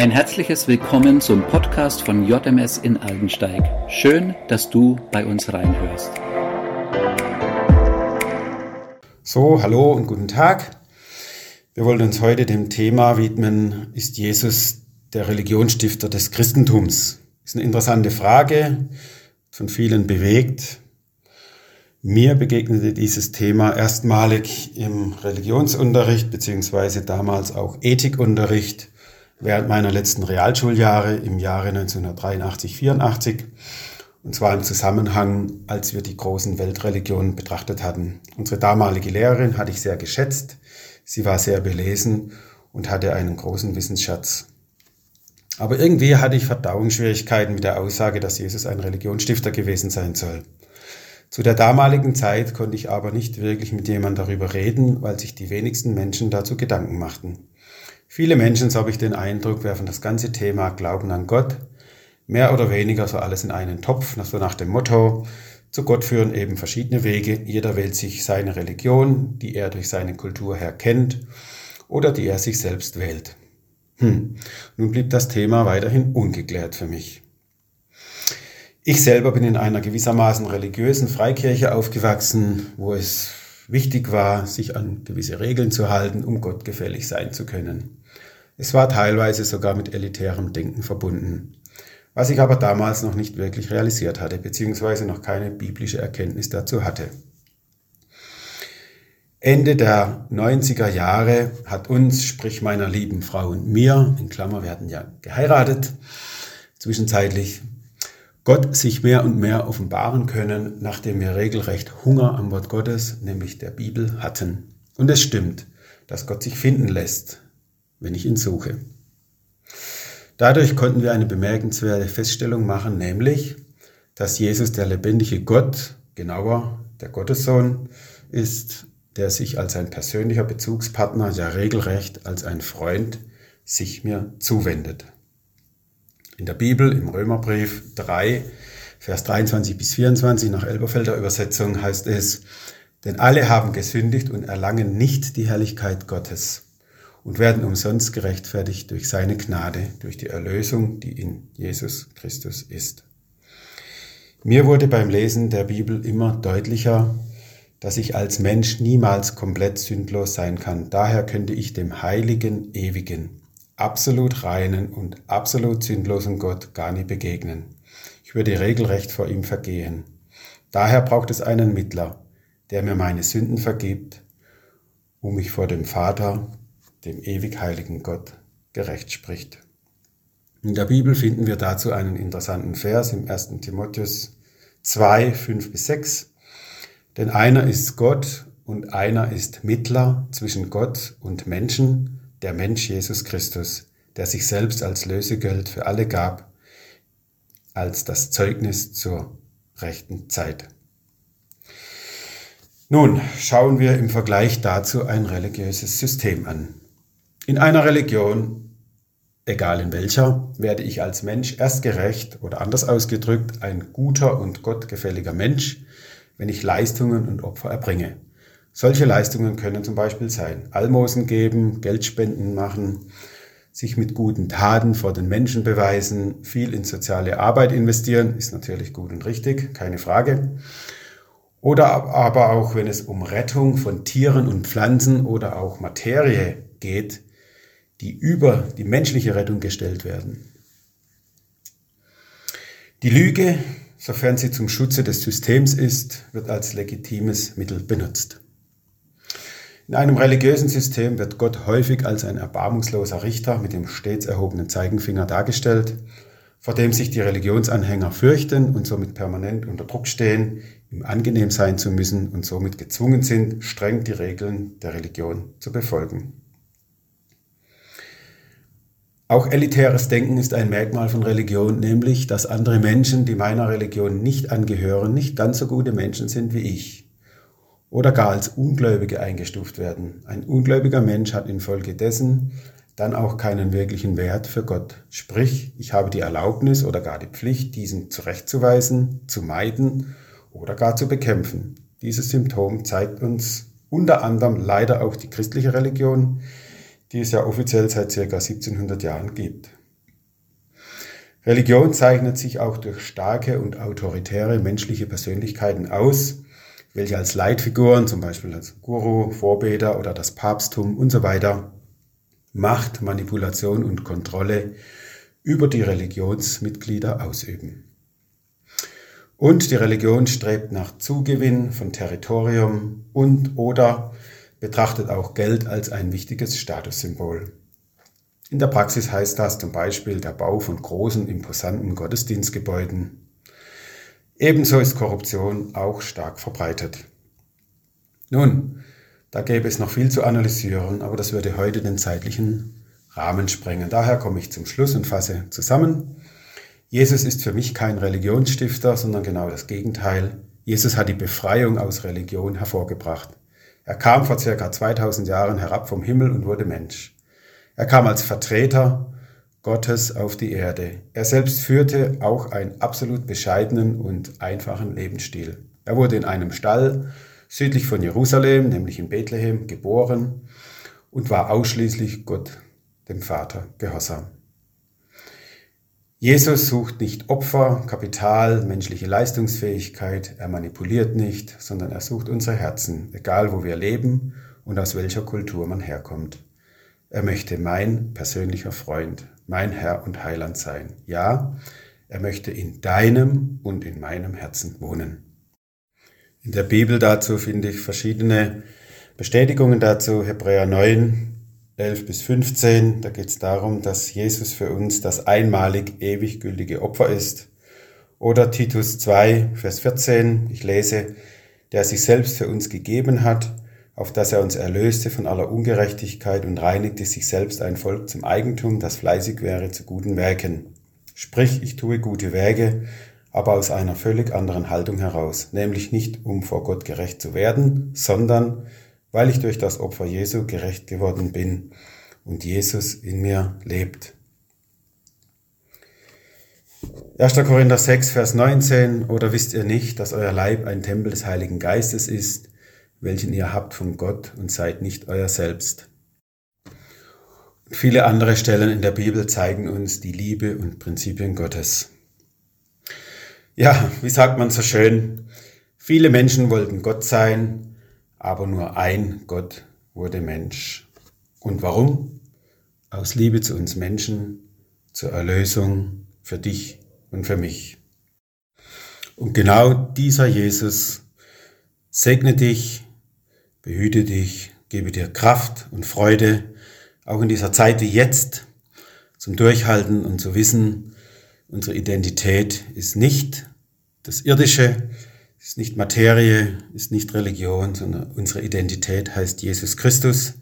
Ein herzliches Willkommen zum Podcast von JMS in Aldensteig. Schön, dass du bei uns reinhörst. So, hallo und guten Tag. Wir wollen uns heute dem Thema widmen, ist Jesus der Religionsstifter des Christentums? Ist eine interessante Frage, von vielen bewegt. Mir begegnete dieses Thema erstmalig im Religionsunterricht beziehungsweise damals auch Ethikunterricht während meiner letzten Realschuljahre im Jahre 1983, 84. Und zwar im Zusammenhang, als wir die großen Weltreligionen betrachtet hatten. Unsere damalige Lehrerin hatte ich sehr geschätzt. Sie war sehr belesen und hatte einen großen Wissensschatz. Aber irgendwie hatte ich Verdauungsschwierigkeiten mit der Aussage, dass Jesus ein Religionsstifter gewesen sein soll. Zu der damaligen Zeit konnte ich aber nicht wirklich mit jemandem darüber reden, weil sich die wenigsten Menschen dazu Gedanken machten. Viele Menschen, so habe ich den Eindruck, werfen das ganze Thema Glauben an Gott mehr oder weniger so alles in einen Topf, so nach dem Motto, zu Gott führen eben verschiedene Wege. Jeder wählt sich seine Religion, die er durch seine Kultur her kennt oder die er sich selbst wählt. Hm. Nun blieb das Thema weiterhin ungeklärt für mich. Ich selber bin in einer gewissermaßen religiösen Freikirche aufgewachsen, wo es wichtig war, sich an gewisse Regeln zu halten, um Gott gefällig sein zu können. Es war teilweise sogar mit elitärem Denken verbunden, was ich aber damals noch nicht wirklich realisiert hatte, beziehungsweise noch keine biblische Erkenntnis dazu hatte. Ende der 90er Jahre hat uns, sprich meiner lieben Frau und mir, in Klammer, wir hatten ja geheiratet, zwischenzeitlich, Gott sich mehr und mehr offenbaren können, nachdem wir regelrecht Hunger am Wort Gottes, nämlich der Bibel, hatten. Und es stimmt, dass Gott sich finden lässt, wenn ich ihn suche. Dadurch konnten wir eine bemerkenswerte Feststellung machen, nämlich, dass Jesus der lebendige Gott, genauer der Gottessohn, ist, der sich als ein persönlicher Bezugspartner, ja regelrecht als ein Freund, sich mir zuwendet. In der Bibel, im Römerbrief 3, Vers 23 bis 24 nach Elberfelder Übersetzung heißt es, denn alle haben gesündigt und erlangen nicht die Herrlichkeit Gottes und werden umsonst gerechtfertigt durch seine Gnade, durch die Erlösung, die in Jesus Christus ist. Mir wurde beim Lesen der Bibel immer deutlicher, dass ich als Mensch niemals komplett sündlos sein kann. Daher könnte ich dem heiligen, ewigen, absolut reinen und absolut sündlosen Gott gar nie begegnen. Ich würde regelrecht vor ihm vergehen. Daher braucht es einen Mittler, der mir meine Sünden vergibt, um mich vor dem Vater dem ewig heiligen Gott, gerecht spricht. In der Bibel finden wir dazu einen interessanten Vers im 1. Timotheus 2, 5 bis 6. Denn einer ist Gott und einer ist Mittler zwischen Gott und Menschen, der Mensch Jesus Christus, der sich selbst als Lösegeld für alle gab, als das Zeugnis zur rechten Zeit. Nun schauen wir im Vergleich dazu ein religiöses System an. In einer Religion, egal in welcher, werde ich als Mensch erst gerecht oder anders ausgedrückt ein guter und gottgefälliger Mensch, wenn ich Leistungen und Opfer erbringe. Solche Leistungen können zum Beispiel sein Almosen geben, Geldspenden machen, sich mit guten Taten vor den Menschen beweisen, viel in soziale Arbeit investieren, ist natürlich gut und richtig, keine Frage. Oder aber auch, wenn es um Rettung von Tieren und Pflanzen oder auch Materie geht, die über die menschliche Rettung gestellt werden. Die Lüge, sofern sie zum Schutze des Systems ist, wird als legitimes Mittel benutzt. In einem religiösen System wird Gott häufig als ein erbarmungsloser Richter mit dem stets erhobenen Zeigenfinger dargestellt, vor dem sich die Religionsanhänger fürchten und somit permanent unter Druck stehen, ihm angenehm sein zu müssen und somit gezwungen sind, streng die Regeln der Religion zu befolgen. Auch elitäres Denken ist ein Merkmal von Religion, nämlich, dass andere Menschen, die meiner Religion nicht angehören, nicht ganz so gute Menschen sind wie ich oder gar als Ungläubige eingestuft werden. Ein ungläubiger Mensch hat infolgedessen dann auch keinen wirklichen Wert für Gott. Sprich, ich habe die Erlaubnis oder gar die Pflicht, diesen zurechtzuweisen, zu meiden oder gar zu bekämpfen. Dieses Symptom zeigt uns unter anderem leider auch die christliche Religion, die es ja offiziell seit ca. 1700 Jahren gibt. Religion zeichnet sich auch durch starke und autoritäre menschliche Persönlichkeiten aus, welche als Leitfiguren, zum Beispiel als Guru, Vorbeter oder das Papsttum und so weiter, Macht, Manipulation und Kontrolle über die Religionsmitglieder ausüben. Und die Religion strebt nach Zugewinn von Territorium und oder betrachtet auch Geld als ein wichtiges Statussymbol. In der Praxis heißt das zum Beispiel der Bau von großen, imposanten Gottesdienstgebäuden. Ebenso ist Korruption auch stark verbreitet. Nun, da gäbe es noch viel zu analysieren, aber das würde heute den zeitlichen Rahmen sprengen. Daher komme ich zum Schluss und fasse zusammen. Jesus ist für mich kein Religionsstifter, sondern genau das Gegenteil. Jesus hat die Befreiung aus Religion hervorgebracht. Er kam vor circa 2000 Jahren herab vom Himmel und wurde Mensch. Er kam als Vertreter Gottes auf die Erde. Er selbst führte auch einen absolut bescheidenen und einfachen Lebensstil. Er wurde in einem Stall südlich von Jerusalem, nämlich in Bethlehem, geboren und war ausschließlich Gott, dem Vater, gehorsam. Jesus sucht nicht Opfer, Kapital, menschliche Leistungsfähigkeit, er manipuliert nicht, sondern er sucht unsere Herzen, egal wo wir leben und aus welcher Kultur man herkommt. Er möchte mein persönlicher Freund, mein Herr und Heiland sein. Ja, er möchte in deinem und in meinem Herzen wohnen. In der Bibel dazu finde ich verschiedene Bestätigungen dazu. Hebräer 9, 11 bis 15, da geht es darum, dass Jesus für uns das einmalig ewig gültige Opfer ist. Oder Titus 2, Vers 14, ich lese, der sich selbst für uns gegeben hat, auf dass er uns erlöste von aller Ungerechtigkeit und reinigte sich selbst ein Volk zum Eigentum, das fleißig wäre zu guten Werken. Sprich, ich tue gute Werke, aber aus einer völlig anderen Haltung heraus, nämlich nicht um vor Gott gerecht zu werden, sondern weil ich durch das Opfer Jesu gerecht geworden bin und Jesus in mir lebt. 1. Korinther 6, Vers 19, oder wisst ihr nicht, dass euer Leib ein Tempel des Heiligen Geistes ist, welchen ihr habt von Gott und seid nicht euer selbst. Und viele andere Stellen in der Bibel zeigen uns die Liebe und Prinzipien Gottes. Ja, wie sagt man so schön, viele Menschen wollten Gott sein, aber nur ein Gott wurde Mensch. Und warum? Aus Liebe zu uns Menschen, zur Erlösung für dich und für mich. Und genau dieser Jesus segne dich behüte dich, gebe dir Kraft und Freude, auch in dieser Zeit wie jetzt, zum Durchhalten und zu wissen, unsere Identität ist nicht das Irdische, ist nicht Materie, ist nicht Religion, sondern unsere Identität heißt Jesus Christus,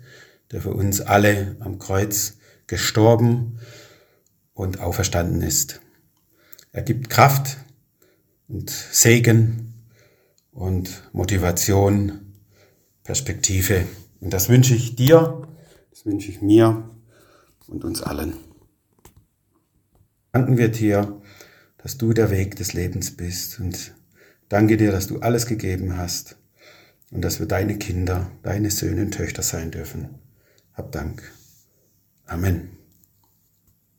der für uns alle am Kreuz gestorben und auferstanden ist. Er gibt Kraft und Segen und Motivation Perspektive. Und das wünsche ich dir, das wünsche ich mir und uns allen. Danken wir dir, dass du der Weg des Lebens bist und danke dir, dass du alles gegeben hast und dass wir deine Kinder, deine Söhne und Töchter sein dürfen. Hab Dank. Amen.